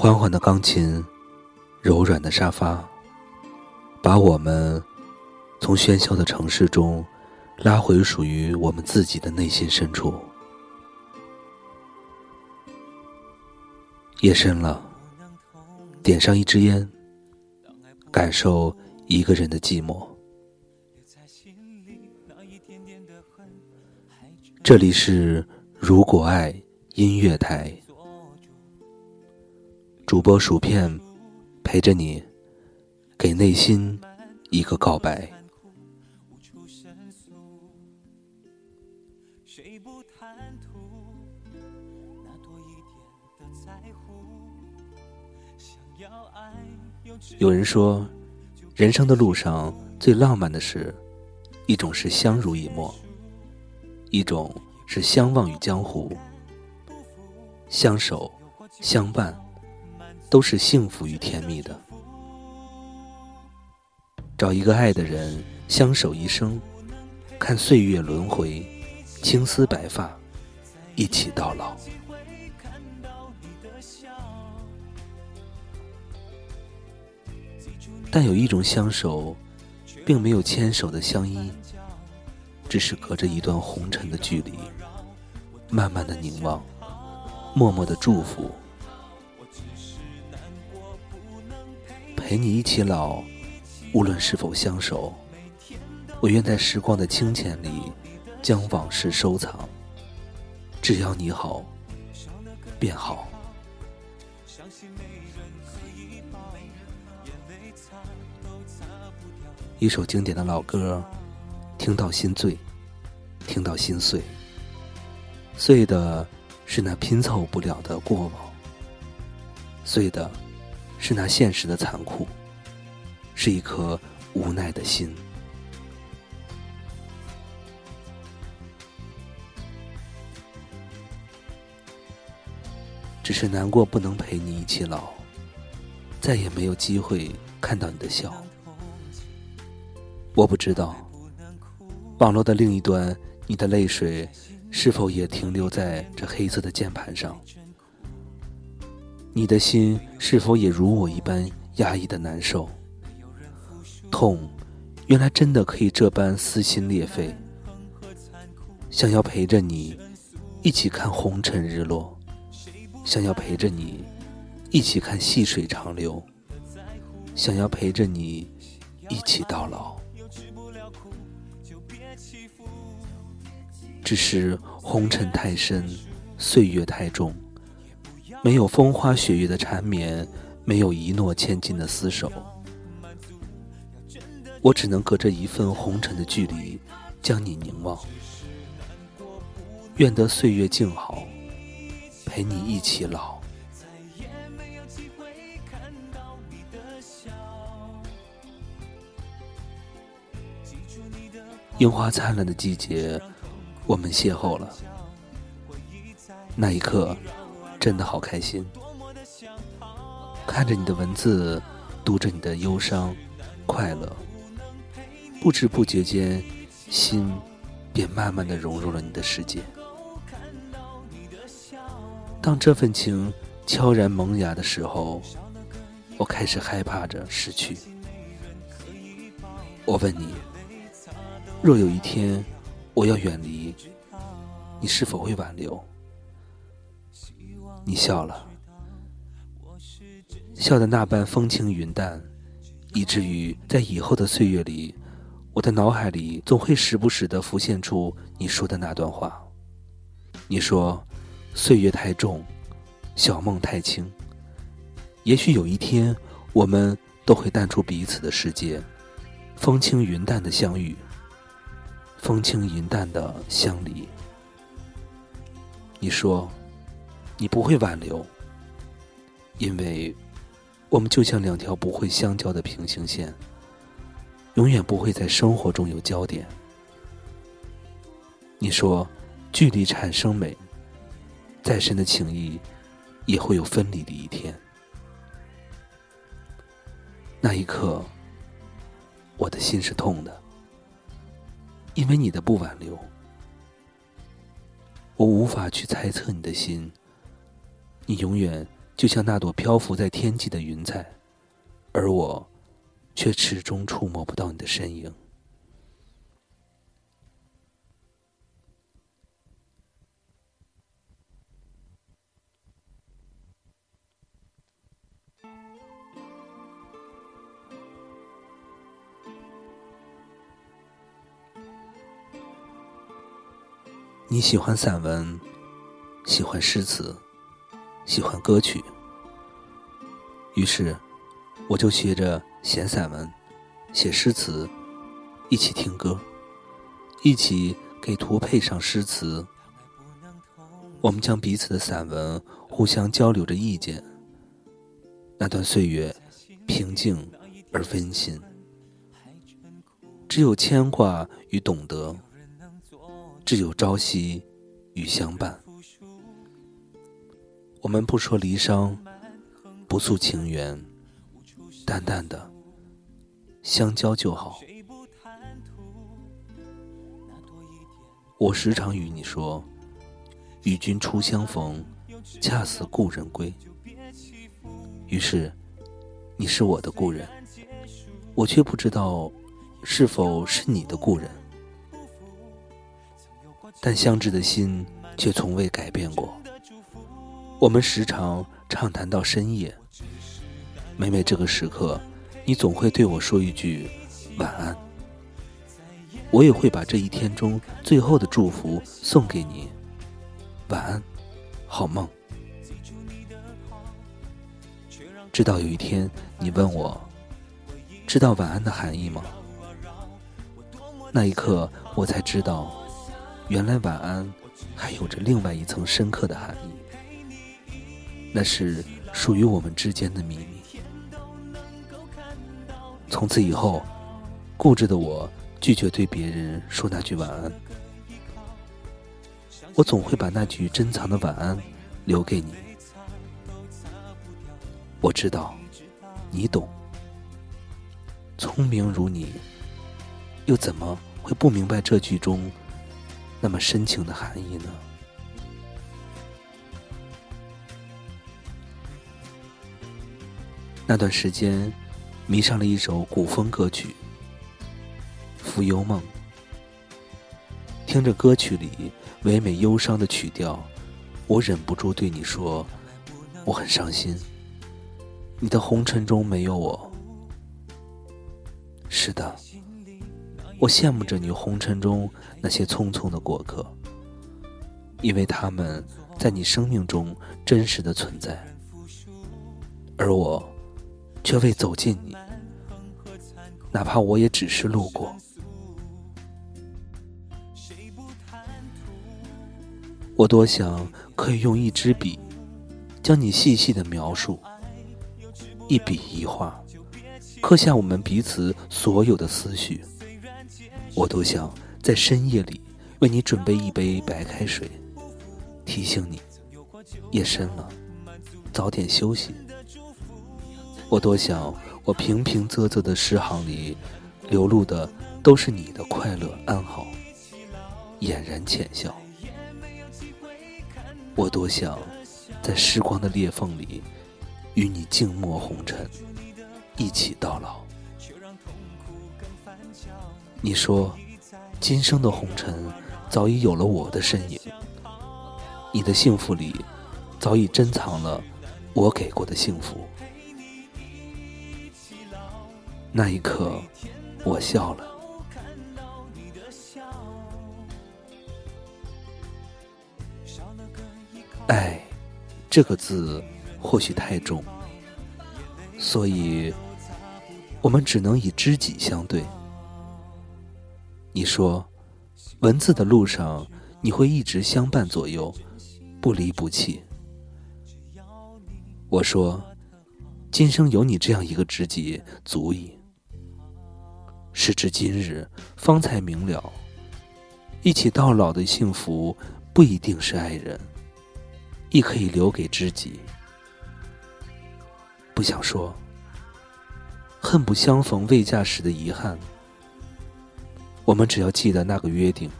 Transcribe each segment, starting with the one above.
缓缓的钢琴，柔软的沙发，把我们从喧嚣的城市中拉回属于我们自己的内心深处。夜深了，点上一支烟，感受一个人的寂寞。这里是如果爱音乐台，主播薯片陪着你，给内心一个告白。有人说，人生的路上最浪漫的事，一种是相濡以沫。一种是相忘于江湖，相守相伴，都是幸福与甜蜜的。找一个爱的人，相守一生，看岁月轮回，青丝白发，一起到老。但有一种相守，并没有牵手的相依。只是隔着一段红尘的距离，慢慢的凝望，默默的祝福，陪你一起老，无论是否相守，我愿在时光的清浅里，将往事收藏。只要你好，便好。一首经典的老歌。听到心醉，听到心碎。碎的是那拼凑不了的过往，碎的是那现实的残酷，是一颗无奈的心。只是难过不能陪你一起老，再也没有机会看到你的笑。我不知道。网络的另一端，你的泪水是否也停留在这黑色的键盘上？你的心是否也如我一般压抑的难受？痛，原来真的可以这般撕心裂肺。想要陪着你一起看红尘日落，想要陪着你一起看细水长流，想要陪着你一起到老。只是红尘太深，岁月太重，没有风花雪月的缠绵，没有一诺千金的厮守，我只能隔着一份红尘的距离，将你凝望。愿得岁月静好，陪你一起老。樱花灿烂的季节。我们邂逅了，那一刻真的好开心。看着你的文字，读着你的忧伤、快乐，不知不觉间，心便慢慢的融入了你的世界。当这份情悄然萌芽的时候，我开始害怕着失去。我问你，若有一天。我要远离，你是否会挽留？你笑了，笑的那般风轻云淡，以至于在以后的岁月里，我的脑海里总会时不时的浮现出你说的那段话。你说，岁月太重，小梦太轻。也许有一天，我们都会淡出彼此的世界，风轻云淡的相遇。风轻云淡的相离。你说，你不会挽留，因为我们就像两条不会相交的平行线，永远不会在生活中有交点。你说，距离产生美，再深的情谊也会有分离的一天。那一刻，我的心是痛的。因为你的不挽留，我无法去猜测你的心。你永远就像那朵漂浮在天际的云彩，而我却始终触摸不到你的身影。你喜欢散文，喜欢诗词，喜欢歌曲。于是，我就学着写散文，写诗词，一起听歌，一起给图配上诗词。我们将彼此的散文互相交流着意见。那段岁月平静而温馨，只有牵挂与懂得。只有朝夕与相伴，我们不说离殇，不诉情缘，淡淡的相交就好。我时常与你说：“与君初相逢，恰似故人归。”于是，你是我的故人，我却不知道是否是你的故人。但相知的心却从未改变过。我们时常畅谈到深夜，每每这个时刻，你总会对我说一句晚安。我也会把这一天中最后的祝福送给你，晚安，好梦。直到有一天，你问我，知道晚安的含义吗？那一刻，我才知道。原来晚安还有着另外一层深刻的含义，那是属于我们之间的秘密。从此以后，固执的我拒绝对别人说那句晚安，我总会把那句珍藏的晚安留给你。我知道，你懂。聪明如你，又怎么会不明白这句中？那么深情的含义呢？那段时间，迷上了一首古风歌曲《浮游梦》，听着歌曲里唯美忧伤的曲调，我忍不住对你说：“我很伤心，你的红尘中没有我。”是的。我羡慕着你红尘中那些匆匆的过客，因为他们在你生命中真实的存在，而我却未走近你，哪怕我也只是路过。我多想可以用一支笔，将你细细的描述，一笔一画，刻下我们彼此所有的思绪。我都想在深夜里为你准备一杯白开水，提醒你夜深了，早点休息。我多想我平平仄仄的诗行里流露的都是你的快乐安好，俨然浅笑。我多想在时光的裂缝里与你静默红尘，一起到老。你说，今生的红尘早已有了我的身影，你的幸福里早已珍藏了我给过的幸福。那一刻，我笑了。爱，这个字或许太重，所以我们只能以知己相对。你说，文字的路上你会一直相伴左右，不离不弃。我说，今生有你这样一个知己足矣。时至今日，方才明了，一起到老的幸福不一定是爱人，亦可以留给知己。不想说，恨不相逢未嫁时的遗憾。我们只要记得那个约定，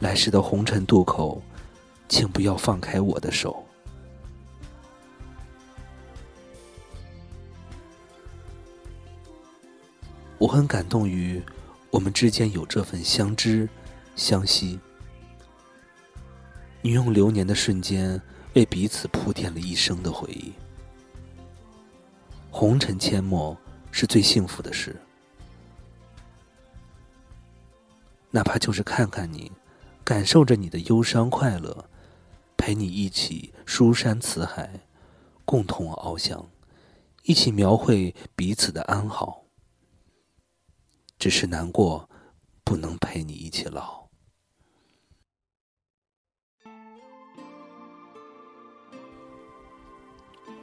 来时的红尘渡口，请不要放开我的手。我很感动于我们之间有这份相知相惜。你用流年的瞬间为彼此铺垫了一生的回忆。红尘阡陌是最幸福的事，哪怕就是看看你，感受着你的忧伤快乐，陪你一起书山辞海，共同翱翔，一起描绘彼此的安好。只是难过，不能陪你一起老。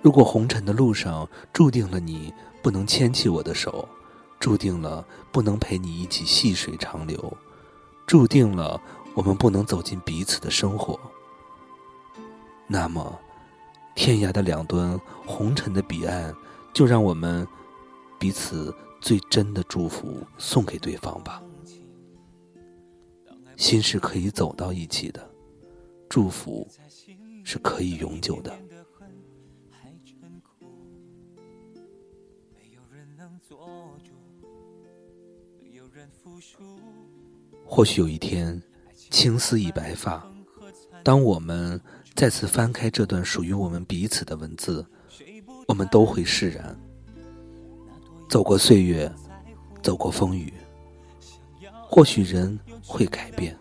如果红尘的路上注定了你不能牵起我的手，注定了不能陪你一起细水长流，注定了我们不能走进彼此的生活，那么，天涯的两端，红尘的彼岸，就让我们彼此。最真的祝福送给对方吧，心是可以走到一起的，祝福是可以永久的。或许有一天，青丝已白发，当我们再次翻开这段属于我们彼此的文字，我们都会释然。走过岁月，走过风雨，或许人会改变，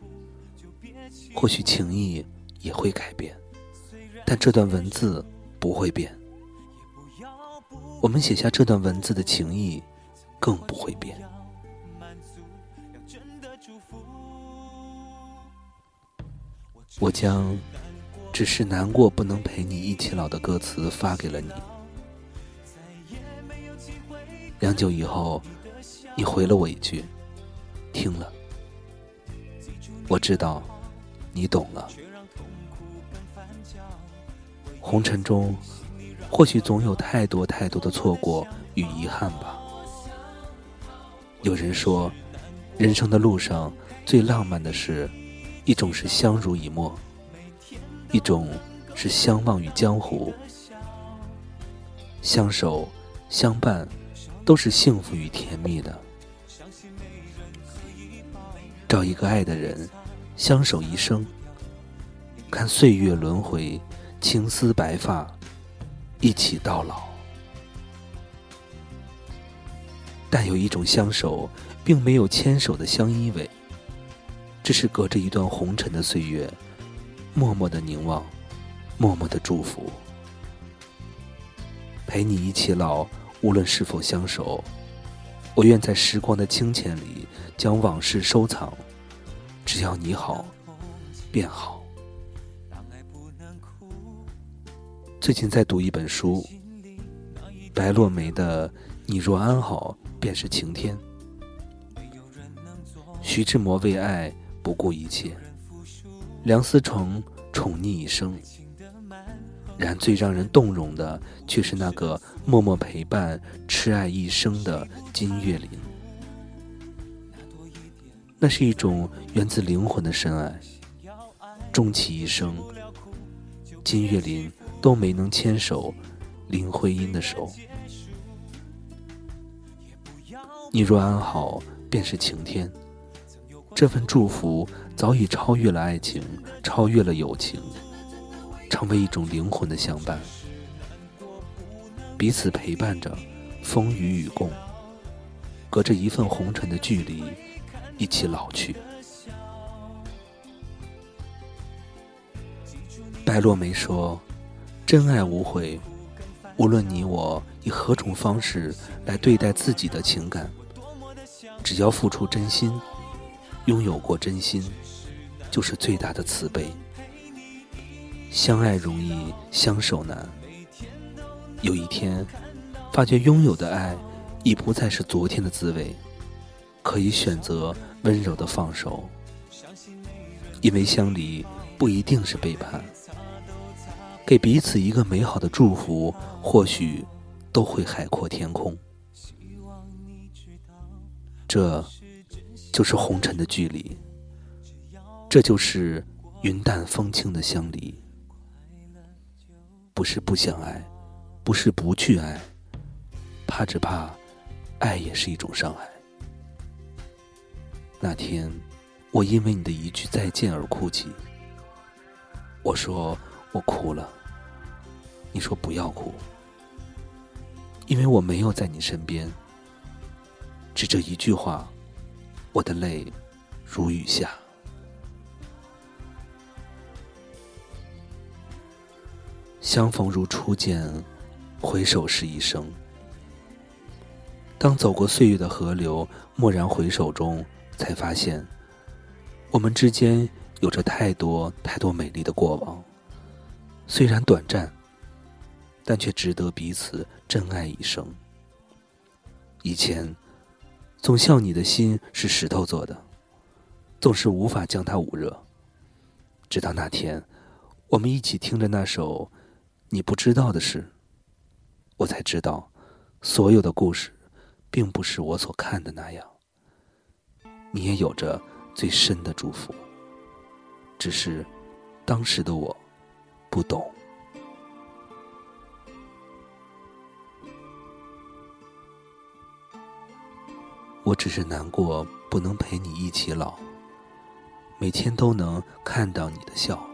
或许情谊也会改变，但这段文字不会变。我们写下这段文字的情谊，更不会变。我将“只是难过不能陪你一起老”的歌词发给了你。良久以后，你回了我一句：“听了。”我知道，你懂了。红尘中，或许总有太多太多的错过与遗憾吧。有人说，人生的路上最浪漫的事，一种是相濡以沫，一种是相忘于江湖。相守，相伴。都是幸福与甜蜜的。找一个爱的人，相守一生，看岁月轮回，青丝白发，一起到老。但有一种相守，并没有牵手的相依偎，只是隔着一段红尘的岁月，默默的凝望，默默的祝福，陪你一起老。无论是否相守，我愿在时光的清浅里将往事收藏。只要你好，便好。最近在读一本书，白落梅的《你若安好，便是晴天》。徐志摩为爱不顾一切，梁思成宠溺一生。然最让人动容的，却是那个默默陪伴、痴爱一生的金岳霖。那是一种源自灵魂的深爱。终其一生，金岳霖都没能牵手林徽因的手。你若安好，便是晴天。这份祝福早已超越了爱情，超越了友情。成为一种灵魂的相伴，彼此陪伴着，风雨与共，隔着一份红尘的距离，一起老去。白落梅说：“真爱无悔，无论你我以何种方式来对待自己的情感，只要付出真心，拥有过真心，就是最大的慈悲。”相爱容易，相守难。有一天，发觉拥有的爱已不再是昨天的滋味，可以选择温柔的放手。因为相离不一定是背叛，给彼此一个美好的祝福，或许都会海阔天空。这，就是红尘的距离，这就是云淡风轻的相离。不是不想爱，不是不去爱，怕只怕，爱也是一种伤害。那天，我因为你的一句再见而哭泣。我说我哭了，你说不要哭，因为我没有在你身边。只这一句话，我的泪如雨下。相逢如初见，回首是一生。当走过岁月的河流，蓦然回首中。才发现，我们之间有着太多太多美丽的过往，虽然短暂，但却值得彼此珍爱一生。以前，总笑你的心是石头做的，总是无法将它捂热。直到那天，我们一起听着那首《你不知道的事》，我才知道，所有的故事，并不是我所看的那样。你也有着最深的祝福，只是当时的我不懂。我只是难过，不能陪你一起老，每天都能看到你的笑，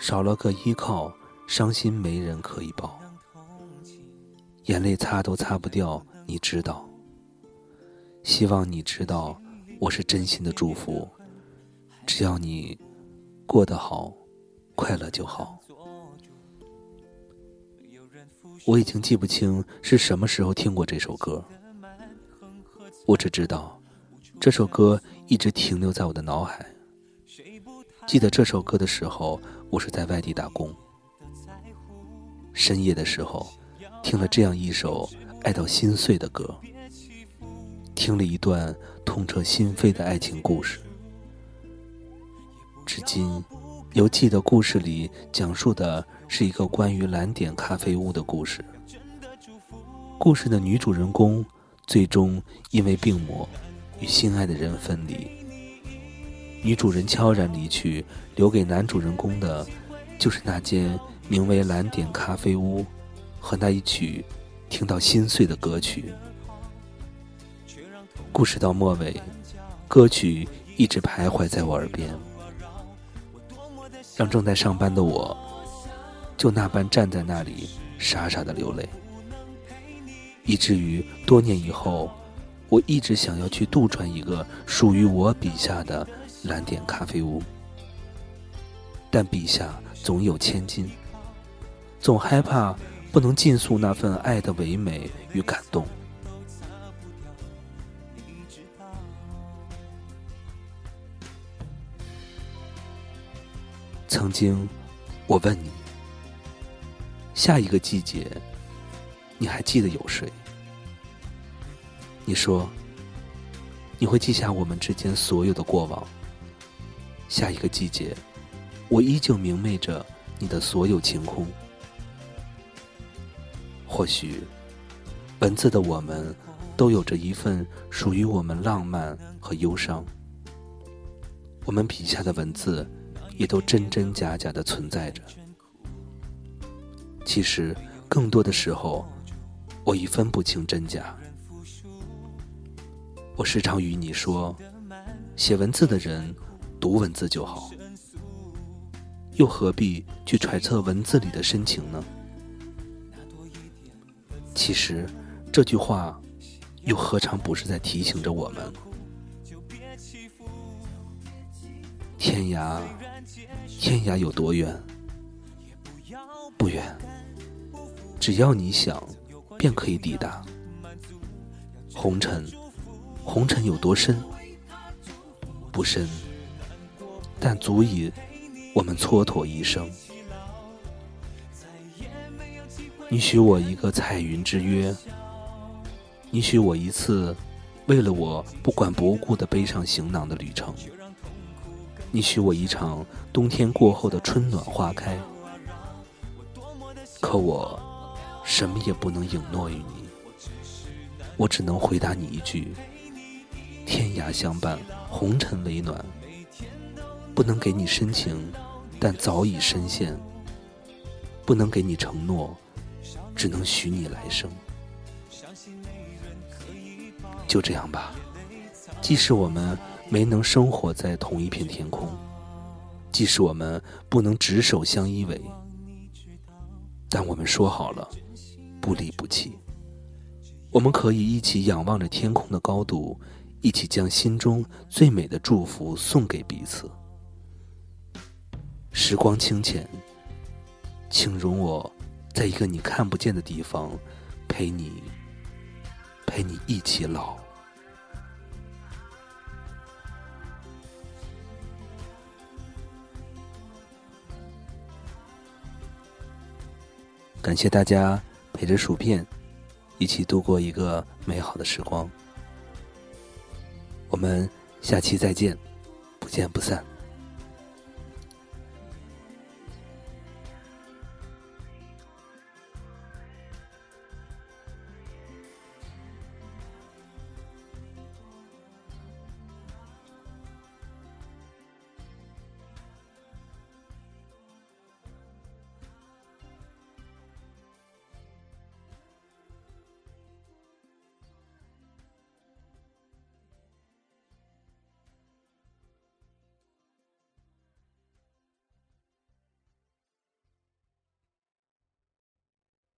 少了个依靠，伤心没人可以抱，眼泪擦都擦不掉，你知道。希望你知道，我是真心的祝福。只要你过得好，快乐就好。我已经记不清是什么时候听过这首歌，我只知道这首歌一直停留在我的脑海。记得这首歌的时候，我是在外地打工，深夜的时候听了这样一首爱到心碎的歌。听了一段痛彻心扉的爱情故事，至今犹记得故事里讲述的是一个关于蓝点咖啡屋的故事。故事的女主人公最终因为病魔与心爱的人分离，女主人悄然离去，留给男主人公的，就是那间名为蓝点咖啡屋和那一曲听到心碎的歌曲。故事到末尾，歌曲一直徘徊在我耳边，让正在上班的我，就那般站在那里傻傻的流泪，以至于多年以后，我一直想要去杜撰一个属于我笔下的蓝点咖啡屋，但笔下总有千金，总害怕不能尽诉那份爱的唯美与感动。曾经，我问你：下一个季节，你还记得有谁？你说你会记下我们之间所有的过往。下一个季节，我依旧明媚着你的所有晴空。或许，文字的我们，都有着一份属于我们浪漫和忧伤。我们笔下的文字。也都真真假假的存在着。其实，更多的时候，我已分不清真假。我时常与你说，写文字的人读文字就好，又何必去揣测文字里的深情呢？其实，这句话，又何尝不是在提醒着我们：天涯。天涯有多远？不远，只要你想，便可以抵达。红尘，红尘有多深？不深，但足以我们蹉跎一生。你许我一个彩云之约，你许我一次为了我不管不顾的背上行囊的旅程。你许我一场冬天过后的春暖花开，可我什么也不能允诺于你，我只能回答你一句：天涯相伴，红尘为暖。不能给你深情，但早已深陷；不能给你承诺，只能许你来生。就这样吧，即使我们没能生活在同一片天空，即使我们不能执手相依偎，但我们说好了，不离不弃。我们可以一起仰望着天空的高度，一起将心中最美的祝福送给彼此。时光清浅，请容我，在一个你看不见的地方，陪你，陪你一起老。感谢大家陪着薯片。一起度过一个美好的时光，我们下期再见，不见不散。